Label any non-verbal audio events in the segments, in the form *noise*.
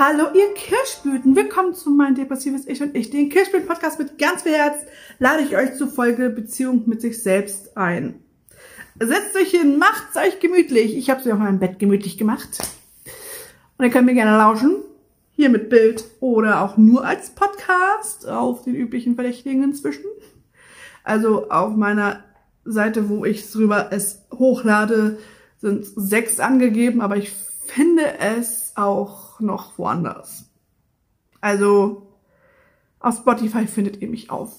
Hallo ihr Kirschblüten, willkommen zu mein depressives Ich und ich, den Kirschblüten-Podcast mit ganz viel Herz, lade ich euch zur Folge Beziehung mit sich selbst ein. Setzt euch hin, macht's euch gemütlich. Ich habe sie auf meinem Bett gemütlich gemacht. Und ihr könnt mir gerne lauschen, hier mit Bild oder auch nur als Podcast auf den üblichen Verdächtigen inzwischen. Also auf meiner Seite, wo ich drüber es hochlade, sind sechs angegeben, aber ich finde es auch noch woanders. Also auf Spotify findet ihr mich auf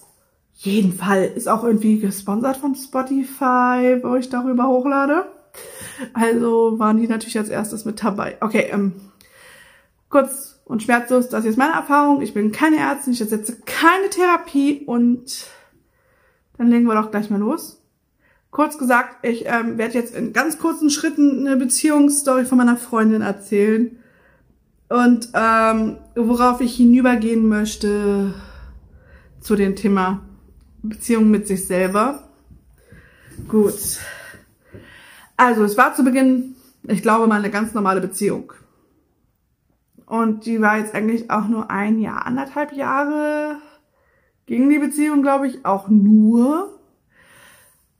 jeden Fall. Ist auch irgendwie gesponsert von Spotify, wo ich darüber hochlade. Also waren die natürlich als erstes mit dabei. Okay, ähm, kurz und schmerzlos, das ist meine Erfahrung. Ich bin keine Ärztin, ich ersetze keine Therapie und dann legen wir doch gleich mal los. Kurz gesagt, ich ähm, werde jetzt in ganz kurzen Schritten eine Beziehungsstory von meiner Freundin erzählen. Und ähm, worauf ich hinübergehen möchte zu dem Thema Beziehung mit sich selber. Gut. Also es war zu Beginn, ich glaube, mal eine ganz normale Beziehung. Und die war jetzt eigentlich auch nur ein Jahr, anderthalb Jahre ging die Beziehung, glaube ich, auch nur.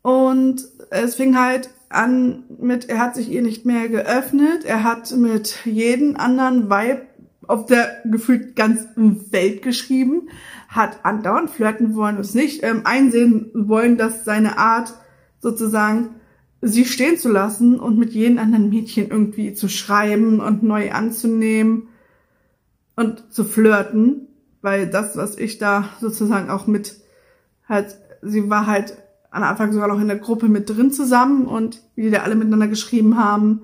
Und es fing halt an mit, er hat sich ihr nicht mehr geöffnet, er hat mit jedem anderen Weib auf der gefühlt ganzen Welt geschrieben, hat andauernd flirten wollen es nicht ähm, einsehen wollen, dass seine Art sozusagen sie stehen zu lassen und mit jedem anderen Mädchen irgendwie zu schreiben und neu anzunehmen und zu flirten, weil das, was ich da sozusagen auch mit halt, sie war halt am Anfang sogar noch in der Gruppe mit drin zusammen und wie die da alle miteinander geschrieben haben.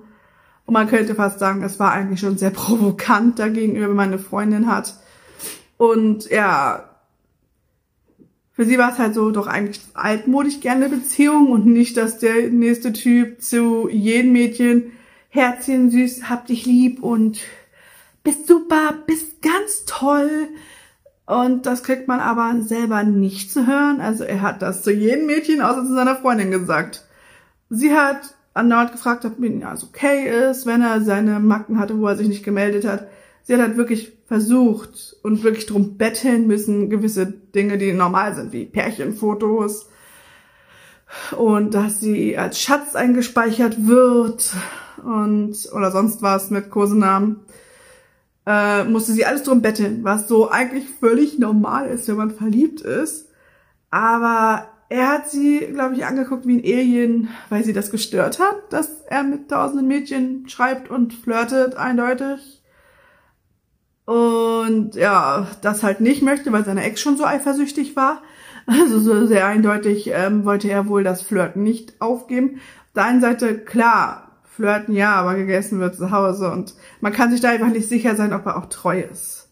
Und man könnte fast sagen, es war eigentlich schon sehr *laughs* provokant dagegenüber, wenn man eine Freundin hat. Und ja, für sie war es halt so doch eigentlich altmodisch gerne Beziehung und nicht, dass der nächste Typ zu jedem Mädchen Herzchen süß, hab dich lieb und bist super, bist ganz toll, und das kriegt man aber selber nicht zu hören. Also er hat das zu jedem Mädchen außer zu seiner Freundin gesagt. Sie hat andauernd gefragt, ob ihm alles okay ist, wenn er seine Macken hatte, wo er sich nicht gemeldet hat. Sie hat halt wirklich versucht und wirklich drum betteln müssen, gewisse Dinge, die normal sind, wie Pärchenfotos und dass sie als Schatz eingespeichert wird und oder sonst was mit Kosenamen äh, musste sie alles drum betteln, was so eigentlich völlig normal ist, wenn man verliebt ist. Aber er hat sie, glaube ich, angeguckt wie ein Alien, weil sie das gestört hat, dass er mit tausenden Mädchen schreibt und flirtet, eindeutig. Und ja, das halt nicht möchte, weil seine Ex schon so eifersüchtig war. *laughs* Also so sehr eindeutig ähm, wollte er wohl das Flirten nicht aufgeben. Auf der einen Seite, klar, Flirten ja, aber gegessen wird zu Hause und man kann sich da einfach nicht sicher sein, ob er auch treu ist.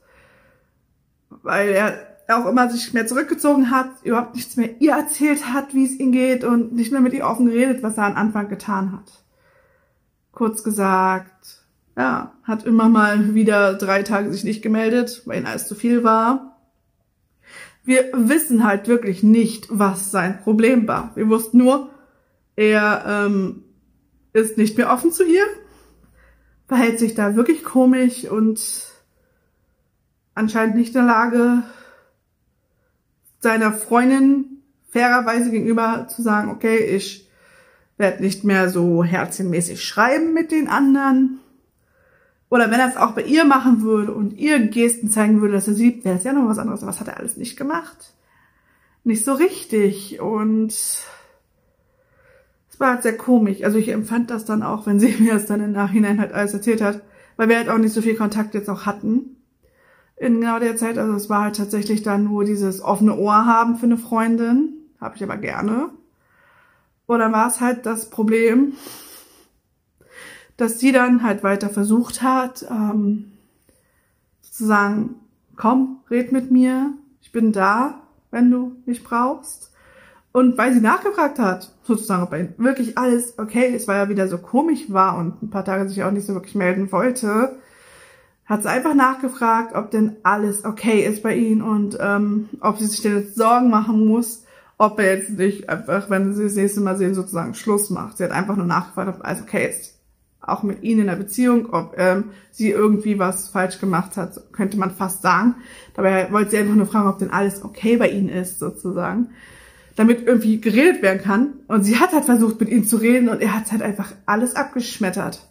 Weil er auch immer sich mehr zurückgezogen hat, überhaupt nichts mehr ihr erzählt hat, wie es ihm geht und nicht mehr mit ihr offen geredet, was er am Anfang getan hat. Kurz gesagt, ja, hat immer mal wieder drei Tage sich nicht gemeldet, weil ihm alles zu viel war. Wir wissen halt wirklich nicht, was sein Problem war. Wir wussten nur, er ähm, ist nicht mehr offen zu ihr, verhält sich da wirklich komisch und anscheinend nicht in der Lage, seiner Freundin fairerweise gegenüber zu sagen, okay, ich werde nicht mehr so herzchenmäßig schreiben mit den anderen. Oder wenn er es auch bei ihr machen würde und ihr Gesten zeigen würde, dass er sie liebt, wäre es ja noch was anderes. Was hat er alles nicht gemacht? Nicht so richtig. Und es war halt sehr komisch. Also ich empfand das dann auch, wenn sie *laughs* mir das dann im Nachhinein halt alles erzählt hat, weil wir halt auch nicht so viel Kontakt jetzt auch hatten in genau der Zeit. Also es war halt tatsächlich dann nur dieses offene Ohr haben für eine Freundin. Habe ich aber gerne. Und dann war es halt das Problem, dass sie dann halt weiter versucht hat, ähm, zu sagen, komm, red mit mir, ich bin da, wenn du mich brauchst. Und weil sie nachgefragt hat, sozusagen, ob wirklich alles okay ist, weil er wieder so komisch war und ein paar Tage sich auch nicht so wirklich melden wollte, hat sie einfach nachgefragt, ob denn alles okay ist bei ihm und ähm, ob sie sich denn jetzt Sorgen machen muss, ob er jetzt nicht einfach, wenn sie das nächste Mal sehen, sozusagen Schluss macht. Sie hat einfach nur nachgefragt, ob alles okay ist. auch mit ihnen in der Beziehung, ob ähm, sie irgendwie was falsch gemacht hat, könnte man fast sagen. Dabei wollte sie einfach nur fragen, ob denn alles okay bei ihnen ist, sozusagen. Damit irgendwie geredet werden kann. Und sie hat halt versucht, mit ihm zu reden und er hat halt einfach alles abgeschmettert.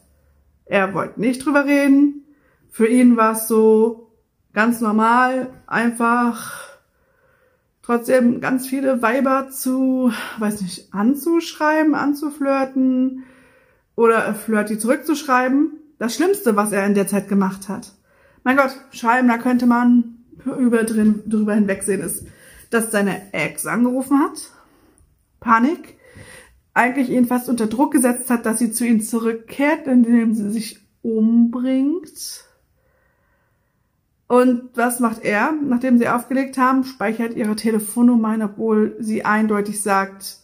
Er wollte nicht drüber reden. Für ihn war es so ganz normal, einfach trotzdem ganz viele Weiber zu, weiß nicht, anzuschreiben, anzuflirten oder Flirty zurückzuschreiben. Das Schlimmste, was er in der Zeit gemacht hat. Mein Gott, schreiben, da könnte man über drin, drüber hinwegsehen, ist, dass seine Ex angerufen hat. Panik. Eigentlich ihn fast unter Druck gesetzt hat, dass sie zu ihm zurückkehrt, indem sie sich umbringt. Und was macht er? Nachdem sie aufgelegt haben, speichert ihre Telefonnummer ein, obwohl sie eindeutig sagt,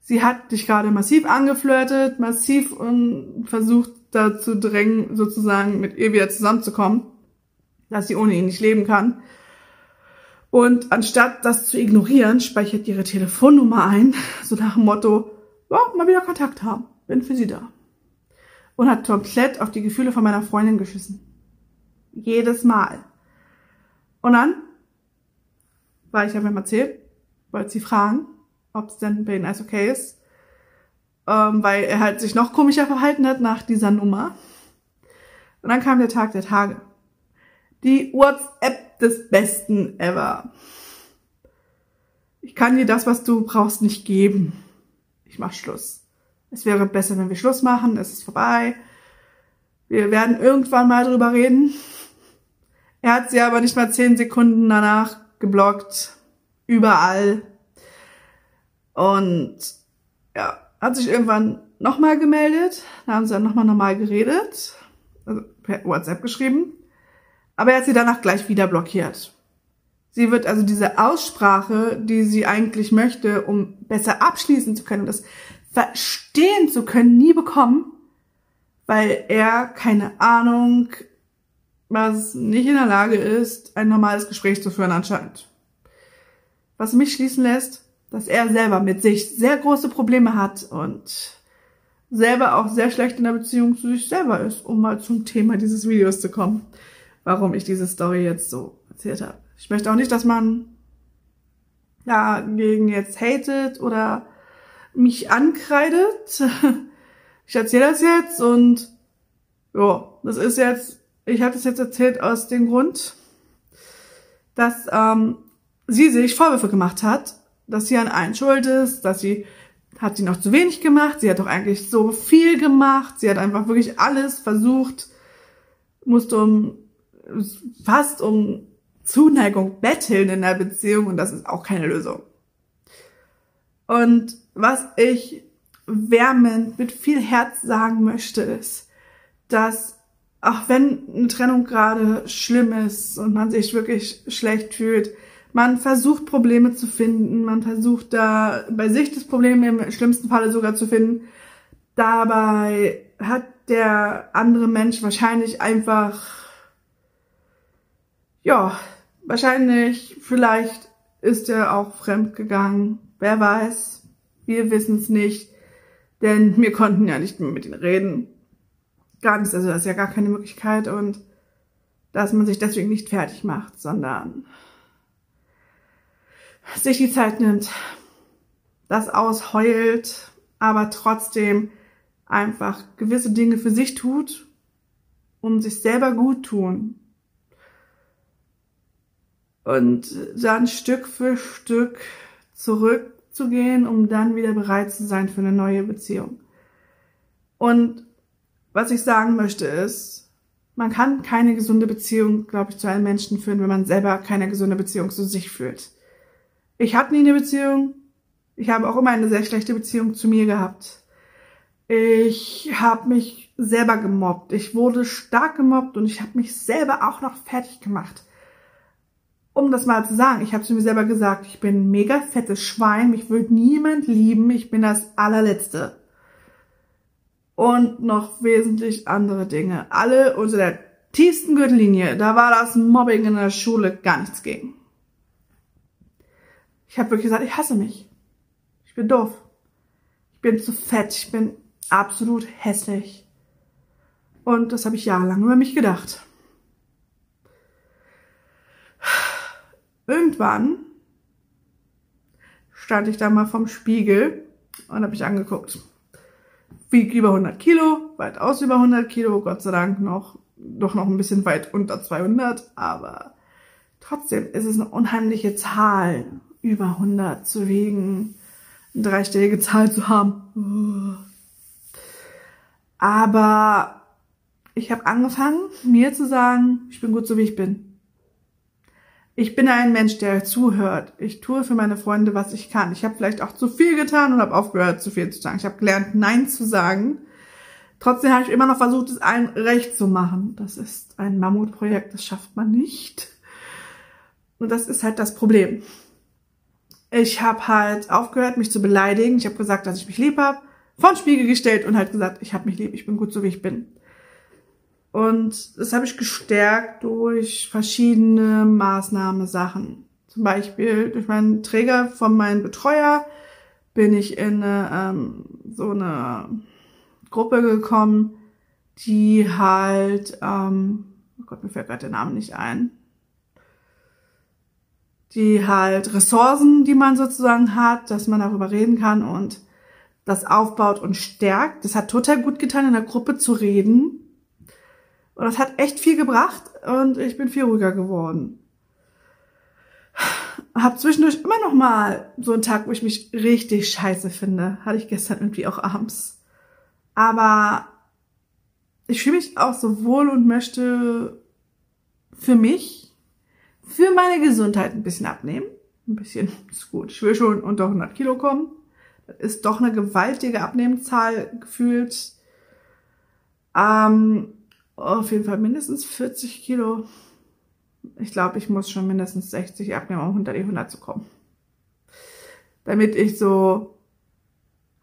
sie hat dich gerade massiv angeflirtet, massiv und versucht dazu drängen, sozusagen mit ihr wieder zusammenzukommen, dass sie ohne ihn nicht leben kann. Und anstatt das zu ignorieren, speichert ihre Telefonnummer ein, *laughs* so nach dem Motto, ja, mal wieder Kontakt haben, bin für sie da. Und hat komplett auf die Gefühle von meiner Freundin geschissen. Jedes Mal. Und dann, weil ich habe ihm erzählt, wollte sie fragen, ob es denn bei ihnen alles okay ist. Ähm, weil er halt sich noch komischer verhalten hat nach dieser Nummer. Und dann kam der Tag der Tage. Die WhatsApp des Besten ever. Ich kann dir das, was du brauchst, nicht geben. Ich mach Schluss. Es wäre besser, wenn wir Schluss machen. Es ist vorbei. Wir werden irgendwann mal drüber reden. Er hat sie aber nicht mal zehn Sekunden danach geblockt. Überall. Und ja, hat sich irgendwann nochmal gemeldet. Da haben sie dann nochmal normal geredet. Also per WhatsApp geschrieben. Aber er hat sie danach gleich wieder blockiert. Sie wird also diese Aussprache, die sie eigentlich möchte, um besser abschließen zu können, das verstehen zu können, nie bekommen, weil er keine Ahnung, was nicht in der Lage ist, ein normales Gespräch zu führen anscheinend. Was mich schließen lässt, dass er selber mit sich sehr große Probleme hat und selber auch sehr schlecht in der Beziehung zu sich selber ist, um mal zum Thema dieses Videos zu kommen, warum ich diese Story jetzt so erzählt habe. Ich möchte auch nicht, dass man dagegen jetzt hatet oder mich ankreidet. *laughs* Ich erzähle das jetzt und ja, das ist jetzt ich hatte es jetzt erzählt aus dem Grund, dass ähm, sie sich Vorwürfe gemacht hat, dass sie an allen schuld ist, dass sie hat sie noch zu wenig gemacht, sie hat doch eigentlich so viel gemacht, sie hat einfach wirklich alles versucht, musste um fast um Zuneigung betteln in der Beziehung und das ist auch keine Lösung. Und was ich wärmend mit viel Herz sagen möchte, ist, dass auch wenn eine Trennung gerade schlimm ist und man sich wirklich schlecht fühlt, man versucht Probleme zu finden, man versucht da bei sich das Problem im schlimmsten Falle sogar zu finden. Dabei hat der andere Mensch wahrscheinlich einfach, ja, wahrscheinlich, vielleicht ist er auch fremd gegangen. Wer weiß. Wir wissen es nicht, denn wir konnten ja nicht mehr mit ihm reden gar nichts, also das ist ja gar keine Möglichkeit und dass man sich deswegen nicht fertig macht, sondern sich die Zeit nimmt, das ausheult, aber trotzdem einfach gewisse Dinge für sich tut, um sich selber gut tun. Und dann Stück für Stück zurückzugehen, um dann wieder bereit zu sein für eine neue Beziehung. Und was ich sagen möchte ist, man kann keine gesunde Beziehung, glaube ich, zu einem Menschen führen, wenn man selber keine gesunde Beziehung zu sich fühlt. Ich hatte nie eine Beziehung. Ich habe auch immer eine sehr schlechte Beziehung zu mir gehabt. Ich habe mich selber gemobbt. Ich wurde stark gemobbt und ich habe mich selber auch noch fertig gemacht. Um das mal zu sagen, ich habe zu mir selber gesagt, ich bin ein mega fettes Schwein, mich wird niemand lieben, ich bin das allerletzte und noch wesentlich andere Dinge. Alle unter der tiefsten Gürtellinie. Da war das Mobbing in der Schule gar nichts gegen. Ich habe wirklich gesagt, ich hasse mich. Ich bin doof. Ich bin zu fett. Ich bin absolut hässlich. Und das habe ich jahrelang über mich gedacht. Irgendwann stand ich da mal vom Spiegel und habe mich angeguckt. Wiegt über 100 Kilo, weitaus über 100 Kilo, Gott sei Dank noch, doch noch ein bisschen weit unter 200, aber trotzdem ist es eine unheimliche Zahl, über 100 zu wiegen, eine dreistellige Zahl zu haben. Aber ich habe angefangen, mir zu sagen, ich bin gut so wie ich bin. Ich bin ein Mensch, der zuhört. Ich tue für meine Freunde, was ich kann. Ich habe vielleicht auch zu viel getan und habe aufgehört, zu viel zu sagen. Ich habe gelernt, Nein zu sagen. Trotzdem habe ich immer noch versucht, es allen recht zu machen. Das ist ein Mammutprojekt, das schafft man nicht. Und das ist halt das Problem. Ich habe halt aufgehört, mich zu beleidigen. Ich habe gesagt, dass ich mich lieb habe, vor den Spiegel gestellt und halt gesagt, ich habe mich lieb, ich bin gut so wie ich bin. Und das habe ich gestärkt durch verschiedene Maßnahmesachen. Zum Beispiel durch meinen Träger von meinem Betreuer bin ich in eine, ähm, so eine Gruppe gekommen, die halt, ähm, oh Gott, mir fällt gerade der Name nicht ein, die halt Ressourcen, die man sozusagen hat, dass man darüber reden kann und das aufbaut und stärkt. Das hat total gut getan, in der Gruppe zu reden und das hat echt viel gebracht und ich bin viel ruhiger geworden. Hab zwischendurch immer noch mal so einen Tag, wo ich mich richtig scheiße finde. Hatte ich gestern irgendwie auch abends. Aber ich fühle mich auch so wohl und möchte für mich, für meine Gesundheit ein bisschen abnehmen. Ein bisschen ist gut. Ich will schon unter 100 Kilo kommen. Das ist doch eine gewaltige Abnehmzahl gefühlt. Ähm, auf jeden Fall mindestens 40 Kilo. Ich glaube, ich muss schon mindestens 60 abnehmen, um unter die 100 zu kommen. Damit ich so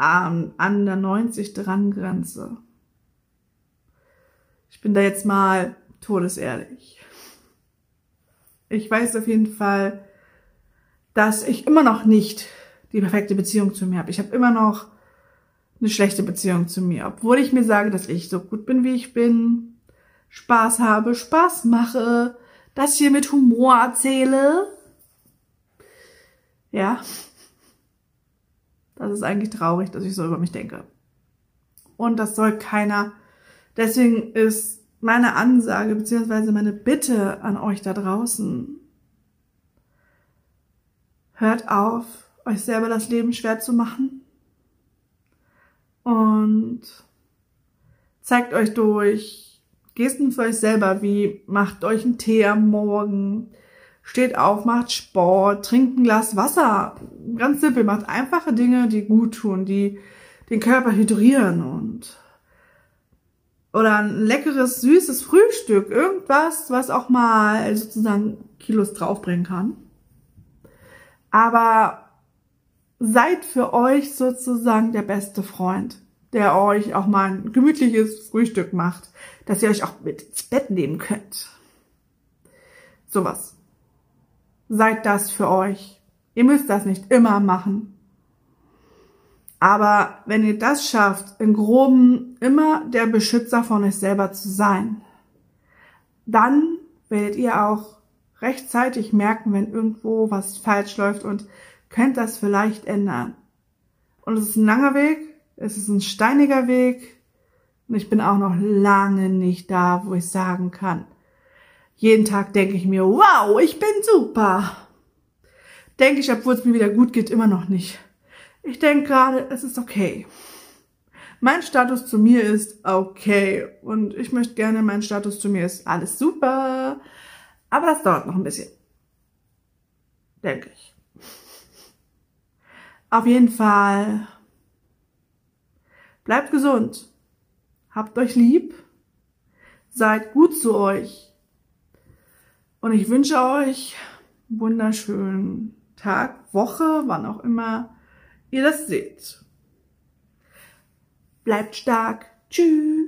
ähm, an der 90 dran grenze. Ich bin da jetzt mal todesehrlich. Ich weiß auf jeden Fall, dass ich immer noch nicht die perfekte Beziehung zu mir habe. Ich habe immer noch eine schlechte Beziehung zu mir, obwohl ich mir sage, dass ich so gut bin, wie ich bin, Spaß habe, Spaß mache, das hier mit Humor erzähle. Ja. Das ist eigentlich traurig, dass ich so über mich denke. Und das soll keiner. Deswegen ist meine Ansage beziehungsweise meine Bitte an euch da draußen. Hört auf, euch selber das Leben schwer zu machen. Und zeigt euch durch Gesten für euch selber, wie macht euch einen Tee am Morgen, steht auf, macht Sport, trinkt ein Glas Wasser. Ganz simpel, macht einfache Dinge, die gut tun, die den Körper hydrieren und oder ein leckeres, süßes Frühstück, irgendwas, was auch mal sozusagen Kilos draufbringen kann. Aber seid für euch sozusagen der beste Freund der euch auch mal ein gemütliches Frühstück macht, dass ihr euch auch mit ins Bett nehmen könnt. Sowas. Seid das für euch. Ihr müsst das nicht immer machen. Aber wenn ihr das schafft, im Groben immer der Beschützer von euch selber zu sein, dann werdet ihr auch rechtzeitig merken, wenn irgendwo was falsch läuft und könnt das vielleicht ändern. Und es ist ein langer Weg, es ist ein steiniger Weg und ich bin auch noch lange nicht da, wo ich sagen kann. Jeden Tag denke ich mir, wow, ich bin super. Denke ich, obwohl es mir wieder gut geht, immer noch nicht. Ich denke gerade, es ist okay. Mein Status zu mir ist okay und ich möchte gerne, mein Status zu mir ist alles super, aber das dauert noch ein bisschen. Denke ich. Auf jeden Fall Bleibt gesund. Habt euch lieb. Seid gut zu euch. Und ich wünsche euch einen wunderschönen Tag, Woche, wann auch immer ihr das seht. Bleibt stark. Tschüss.